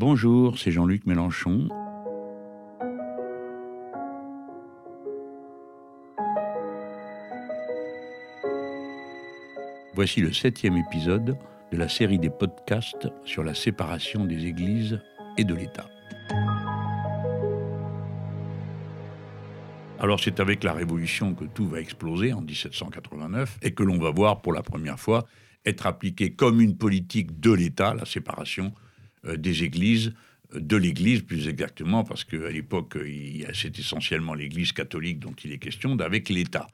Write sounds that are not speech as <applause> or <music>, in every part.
Bonjour, c'est Jean-Luc Mélenchon. Voici le septième épisode de la série des podcasts sur la séparation des églises et de l'État. Alors c'est avec la Révolution que tout va exploser en 1789 et que l'on va voir pour la première fois être appliqué comme une politique de l'État, la séparation des églises, euh, de l'Église plus exactement, parce qu'à l'époque, c'est essentiellement l'Église catholique dont il est question, d'avec l'État.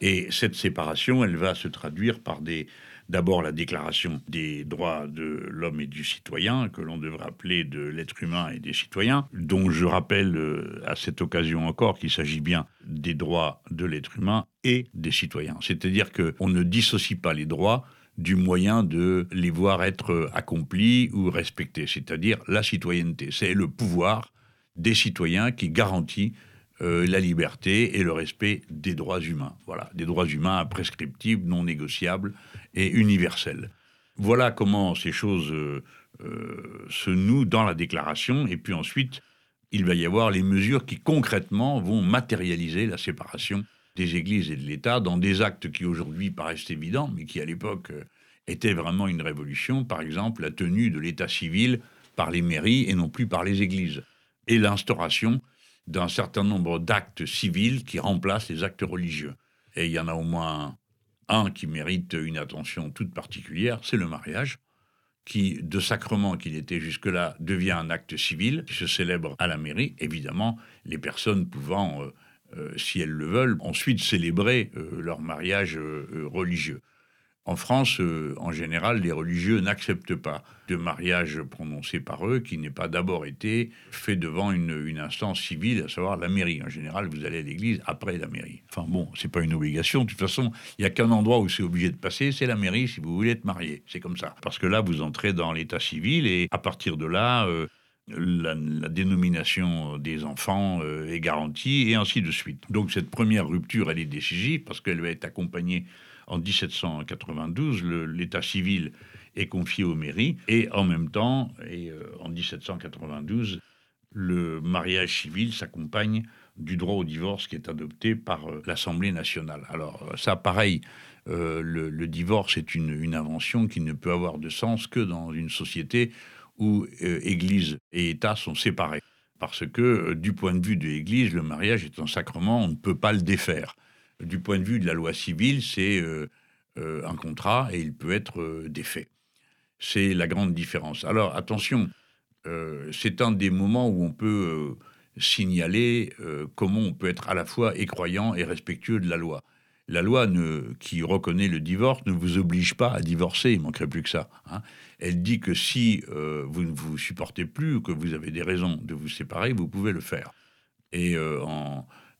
Et cette séparation, elle va se traduire par des, d'abord la déclaration des droits de l'homme et du citoyen, que l'on devrait appeler de l'être humain et des citoyens, dont je rappelle euh, à cette occasion encore qu'il s'agit bien des droits de l'être humain et des citoyens. C'est-à-dire qu'on ne dissocie pas les droits du moyen de les voir être accomplis ou respectés, c'est-à-dire la citoyenneté. C'est le pouvoir des citoyens qui garantit euh, la liberté et le respect des droits humains. Voilà, des droits humains imprescriptibles, non négociables et universels. Voilà comment ces choses euh, euh, se nouent dans la déclaration. Et puis ensuite, il va y avoir les mesures qui concrètement vont matérialiser la séparation des églises et de l'État dans des actes qui aujourd'hui paraissent évidents, mais qui à l'époque euh, étaient vraiment une révolution. Par exemple, la tenue de l'État civil par les mairies et non plus par les églises. Et l'instauration d'un certain nombre d'actes civils qui remplacent les actes religieux. Et il y en a au moins un qui mérite une attention toute particulière, c'est le mariage, qui, de sacrement qu'il était jusque-là, devient un acte civil, qui se célèbre à la mairie, évidemment, les personnes pouvant euh, euh, si elles le veulent, ensuite célébrer euh, leur mariage euh, religieux. En France, en général, les religieux n'acceptent pas de mariage prononcé par eux qui n'ait pas d'abord été fait devant une, instance civile, à savoir la mairie. En général, vous allez à l'église après la mairie. Enfin bon, c'est pas une obligation. De toute façon, il n'y a qu'un endroit où c'est obligé de passer, c'est la mairie si vous voulez être marié. C'est comme ça. Parce que là, vous entrez dans l'état civil et à partir de là, la, dénomination des enfants euh, est garantie, et ainsi de suite. Donc cette première rupture, elle est décisive, parce qu'elle va être accompagnée en 1792, l'état civil est confié aux mairies, et en même temps, et euh, en 1792, le mariage civil s'accompagne du droit au divorce qui est adopté par euh, l'Assemblée nationale. Alors ça, pareil, le, divorce est une, invention qui ne peut avoir de sens que dans une société où euh, Église et État sont séparés. Parce que euh, du point de vue de l'Église, le mariage est un sacrement, on ne peut pas le défaire. Du point de vue de la loi civile, c'est euh, un contrat et il peut être défait. C'est la grande différence. Alors attention, c'est un des moments où on peut signaler comment on peut être à la fois écroyant et respectueux de la loi la loi qui reconnaît le divorce ne vous oblige pas à divorcer, il manquerait plus que ça. Hein. Elle dit que si euh, vous ne vous supportez plus que vous avez des raisons de vous séparer, vous pouvez le faire. Et euh,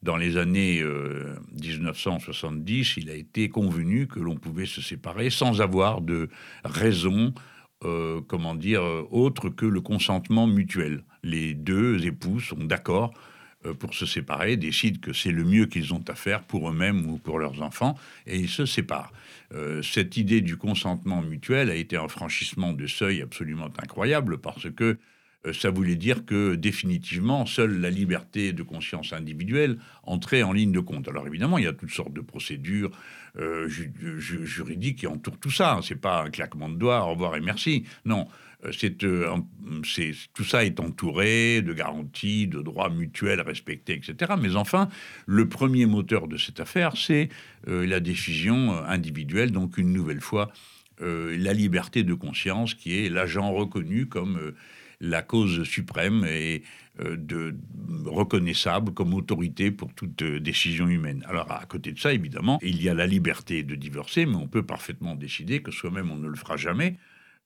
dans les années 1970, euh, il a été convenu que l'on pouvait se séparer sans avoir de raison, comment dire, autre que le consentement mutuel. Les deux époux sont d'accord pour se séparer, décident que c'est le mieux qu'ils ont à faire pour eux-mêmes ou pour leurs enfants, et ils se séparent. Euh, cette idée du consentement mutuel a été un franchissement de seuil absolument incroyable parce que euh, ça voulait dire que définitivement, seule la liberté de conscience individuelle entrait en ligne de compte. Alors évidemment, il y a toutes sortes de procédures juridiques qui entourent tout ça. C'est pas un claquement de doigts, au revoir et merci. Non, euh, euh, c'est, tout ça est entouré de garanties, de droits mutuels respectés, etc. Mais enfin, le premier moteur de cette affaire, c'est euh, la décision individuelle, donc une nouvelle fois, la liberté de conscience qui est l'agent reconnu comme la cause suprême et de, reconnaissable comme autorité pour toute décision humaine. Alors à côté de ça, évidemment, il y a la liberté de divorcer, mais on peut parfaitement décider que soi-même on ne le fera jamais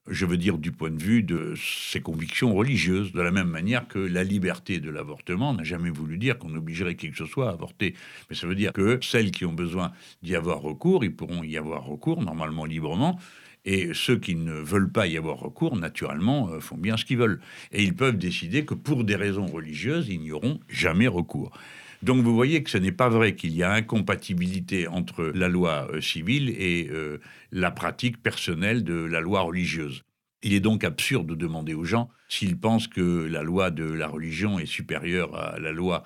je veux dire du point de vue de ses convictions religieuses, de la même manière que la liberté de l'avortement n'a jamais voulu dire qu'on obligerait qui que ce soit à avorter. Mais ça veut dire que celles qui ont besoin d'y avoir recours, ils pourront y avoir recours normalement librement. Et ceux qui ne veulent pas y avoir recours, naturellement, euh, font bien ce qu'ils veulent. Et ils peuvent décider que pour des raisons religieuses, ils n'y auront jamais recours. Donc vous voyez que ce n'est pas vrai qu'il y a incompatibilité entre la loi euh, civile et euh, la pratique personnelle de la loi religieuse. Il est donc absurde de demander aux gens s'ils pensent que la loi de la religion est supérieure à la loi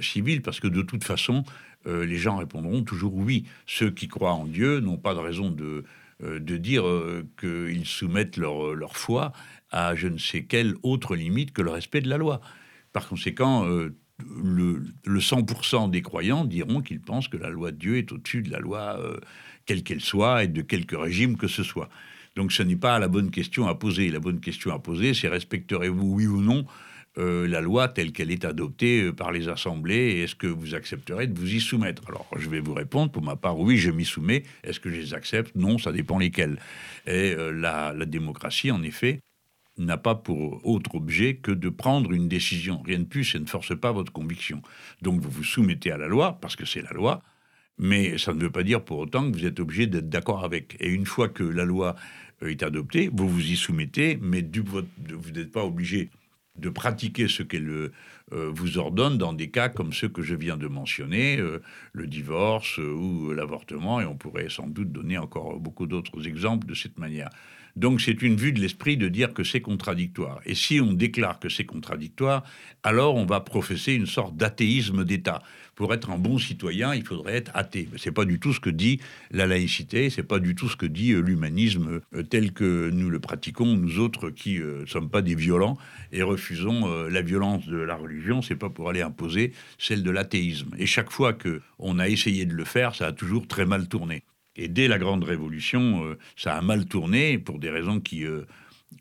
civile, parce que de toute façon, les gens répondront toujours oui. Ceux qui croient en Dieu n'ont pas de raison de, de dire qu'ils soumettent leur, leur, foi à je ne sais quelle autre limite que le respect de la loi. Par conséquent, le, le 100% des croyants diront qu'ils pensent que la loi de Dieu est au-dessus de la loi, quelle qu'elle soit, et de quelque régime que ce soit. Donc ce n'est pas la bonne question à poser. La bonne question à poser, c'est respecterez-vous, oui ou non, euh, la loi telle qu'elle est adoptée euh, par les assemblées est-ce que vous accepterez de vous y soumettre? Alors, je vais vous répondre, pour ma part, oui, je m'y soumets. Est-ce que je les accepte? Non, ça dépend lesquels. Et euh, la, démocratie, en effet, n'a pas pour autre objet que de prendre une décision. Rien de plus, et ne force pas votre conviction. Donc, vous vous soumettez à la loi, parce que c'est la loi, mais ça ne veut pas dire pour autant que vous êtes obligé d'être d'accord avec. Et une fois que la loi est adoptée, vous vous y soumettez, mais du, vous n'êtes pas obligé de pratiquer ce qu'elle euh, vous ordonne dans des cas comme ceux que je viens de mentionner, euh, le divorce euh, ou l'avortement, et on pourrait sans doute donner encore beaucoup d'autres exemples de cette manière. Donc c'est une vue de l'esprit de dire que c'est contradictoire. Et si on déclare que c'est contradictoire, alors on va professer une sorte d'athéisme d'État. Pour être un bon citoyen, il faudrait être athée. Mais c'est pas du tout ce que dit la laïcité, c'est pas du tout ce que dit euh, l'humanisme euh, tel que nous le pratiquons, nous autres qui ne euh, sommes pas des violents et refusons la violence de la religion, c'est pas pour aller imposer celle de l'athéisme. Et chaque fois que on a essayé de le faire, ça a toujours très mal tourné. Et dès la Grande Révolution, euh, ça a mal tourné pour des raisons qui euh,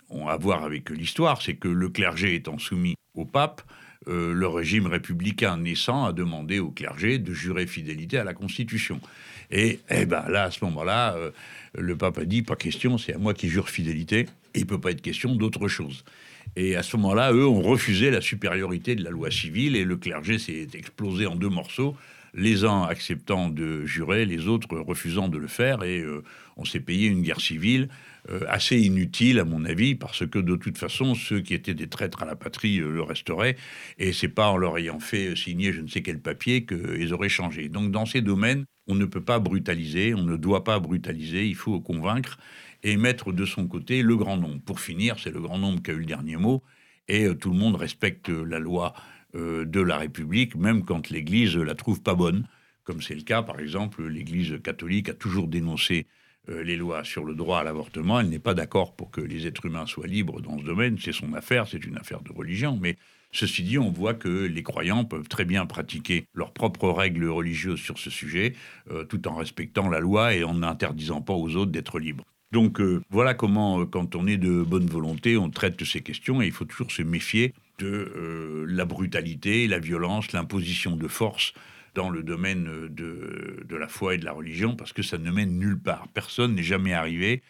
ont à voir avec l'histoire. C'est que le clergé étant soumis au pape, euh, le régime républicain naissant a demandé au clergé de jurer fidélité à la Constitution. Et, eh ben là, à ce moment-là, le pape a dit pas question, c'est à moi qui jure fidélité, il peut pas être question d'autre chose. Et à ce moment-là, eux ont refusé la supériorité de la loi civile et le clergé s'est explosé en deux morceaux les uns acceptant de jurer, les autres refusant de le faire, et euh, on s'est payé une guerre civile euh, assez inutile, à mon avis, parce que de toute façon, ceux qui étaient des traîtres à la patrie euh, le resteraient, et c'est pas en leur ayant fait signer je ne sais quel papier qu'ils auraient changé. Donc dans ces domaines, on ne peut pas brutaliser, on ne doit pas brutaliser, il faut convaincre et mettre de son côté le grand nombre. Pour finir, c'est le grand nombre qui a eu le dernier mot, et tout le monde respecte la loi de la République, même quand l'Église la trouve pas bonne, comme c'est le cas, par exemple, l'Église catholique a toujours dénoncé euh, les lois sur le droit à l'avortement. Elle n'est pas d'accord pour que les êtres humains soient libres dans ce domaine. C'est son affaire, c'est une affaire de religion. Mais ceci dit, on voit que les croyants peuvent très bien pratiquer leurs propres règles religieuses sur ce sujet, euh, tout en respectant la loi et en n'interdisant pas aux autres d'être libres. Donc voilà comment, quand on est de bonne volonté, on traite ces questions et il faut toujours se méfier de euh, la brutalité, la violence, l'imposition de force dans le domaine de, la foi et de la religion, parce que ça ne mène nulle part. Personne n'est jamais arrivé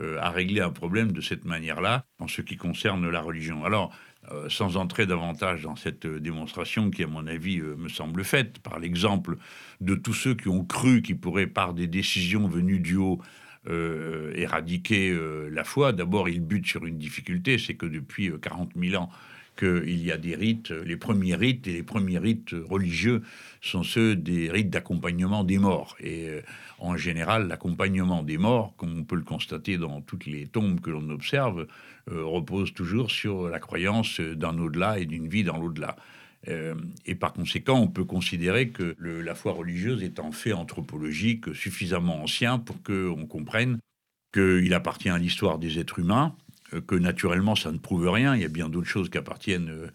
euh, à régler un problème de cette manière-là en ce qui concerne la religion. Alors, euh, sans entrer davantage dans cette démonstration qui, à mon avis, me semble faite par l'exemple de tous ceux qui ont cru qu'ils pourraient, par des décisions venues du haut, éradiquer la foi. D'abord, ils butent sur une difficulté, c'est que depuis 40 000 ans, qu'il y a des rites, les premiers rites et les premiers rites religieux sont ceux des rites d'accompagnement des morts. Et euh, en général, l'accompagnement des morts, comme on peut le constater dans toutes les tombes que l'on observe, euh, repose toujours sur la croyance d'un au-delà et d'une vie dans l'au-delà. Euh, et par conséquent, on peut considérer que la foi religieuse est un fait anthropologique suffisamment ancien pour qu'on comprenne qu'il appartient à l'histoire des êtres humains que naturellement ça ne prouve rien. Il y a bien d'autres choses qui appartiennent euh,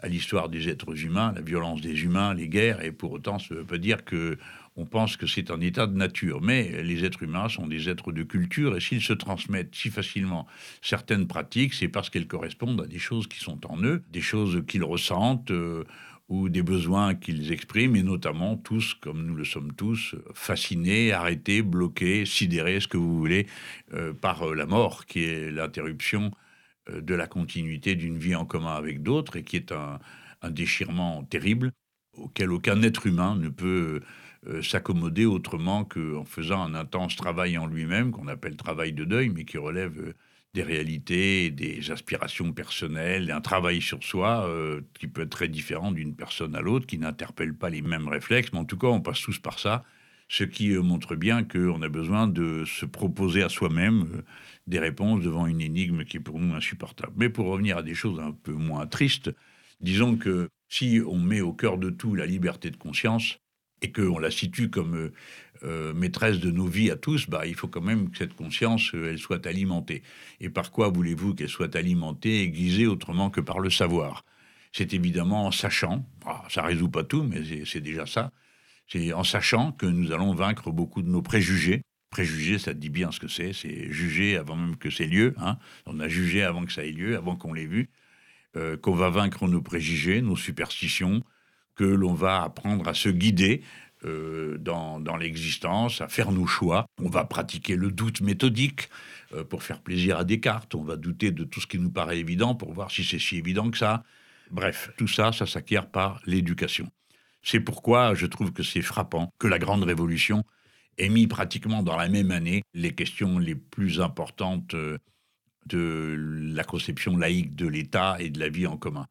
à l'histoire des êtres humains, la violence des humains, les guerres, et pour autant ça ne veut pas dire que on pense que c'est un état de nature. Mais les êtres humains sont des êtres de culture, et s'ils se transmettent si facilement certaines pratiques, c'est parce qu'elles correspondent à des choses qui sont en eux, des choses qu'ils ressentent. Euh, ou des besoins qu'ils expriment, et notamment tous, comme nous le sommes tous, fascinés, arrêtés, bloqués, sidérés, ce que vous voulez, euh, par euh, la mort, qui est l'interruption euh, de la continuité d'une vie en commun avec d'autres, et qui est un, déchirement terrible auquel aucun être humain ne peut s'accommoder autrement qu'en faisant un intense travail en lui-même, qu'on appelle travail de deuil, mais qui relève des réalités, des aspirations personnelles, un travail sur soi euh, qui peut être très différent d'une personne à l'autre, qui n'interpelle pas les mêmes réflexes, mais en tout cas, on passe tous par ça. ce qui montre bien qu'on a besoin de se proposer à soi-même des réponses devant une énigme qui est pour nous insupportable. Mais pour revenir à des choses un peu moins tristes, disons que si on met au cœur de tout la liberté de conscience, et qu'on la situe comme euh, euh, maîtresse de nos vies à tous, bah, il faut quand même que cette conscience, euh, elle soit alimentée. Et par quoi voulez-vous qu'elle soit alimentée, aiguisée autrement que par le savoir? C'est évidemment en sachant, bah, ça résout pas tout, mais c'est déjà ça, c'est en sachant que nous allons vaincre beaucoup de nos préjugés. Préjugés, ça dit bien ce que c'est, c'est juger avant même que c'est lieu. Hein. On a jugé avant que ça ait lieu, avant qu'on l'ait vu. qu'on va vaincre nos préjugés, nos superstitions, que l'on va apprendre à se guider euh, dans, l'existence, à faire nos choix. On va pratiquer le doute méthodique euh, pour faire plaisir à Descartes. On va douter de tout ce qui nous paraît évident pour voir si c'est si évident que ça. Bref, tout ça, ça s'acquiert par l'éducation. C'est pourquoi je trouve que c'est frappant que la Grande Révolution ait mis pratiquement dans la même année les questions les plus importantes euh, de la conception laïque de l'État et de la vie en commun.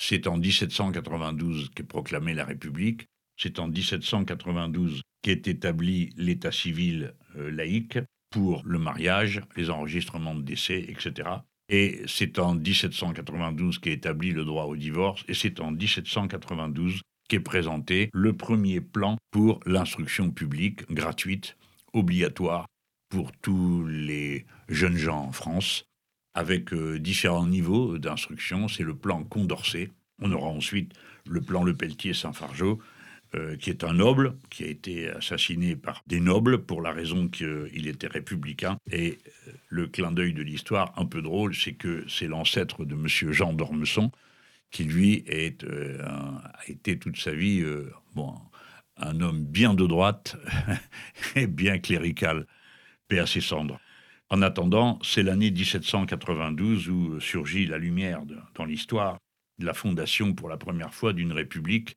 C'est en 1792 qu'est proclamée la République. C'est en 1792 qu'est établi l'état civil euh, laïque pour le mariage, les enregistrements de décès, etc. Et c'est en 1792 qu'est établi le droit au divorce, et c'est en 1792 qu'est présenté le premier plan pour l'instruction publique gratuite, obligatoire pour tous les jeunes gens en France, avec euh, différents niveaux d'instruction. C'est le plan Condorcet. On aura ensuite le plan Le Pelletier-Saint-Fargeau, euh, qui est un noble, qui a été assassiné par des nobles pour la raison qu'il était républicain. Et euh, le clin d'œil de l'histoire, un peu drôle, c'est que c'est l'ancêtre de M. Jean d'Ormesson, qui lui a été toute sa vie un homme bien de droite <laughs> et bien clérical. Paix à ses cendres. En attendant, c'est l'année 1792 où surgit la lumière dans l'histoire de la fondation pour la première fois d'une république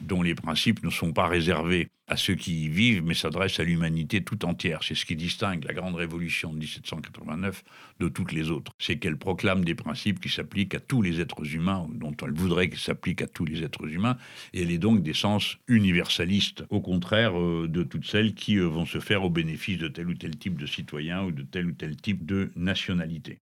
dont les principes ne sont pas réservés à ceux qui y vivent, mais s'adressent à l'humanité tout entière. C'est ce qui distingue la Grande Révolution de 1789 de toutes les autres. C'est qu'elle proclame des principes qui s'appliquent à tous les êtres humains, dont elle voudrait qu'ils s'appliquent à tous les êtres humains, et elle est donc d'essence universaliste, au contraire euh, de toutes celles qui euh, vont se faire au bénéfice de tel ou tel type de citoyen ou de tel ou tel type de nationalité.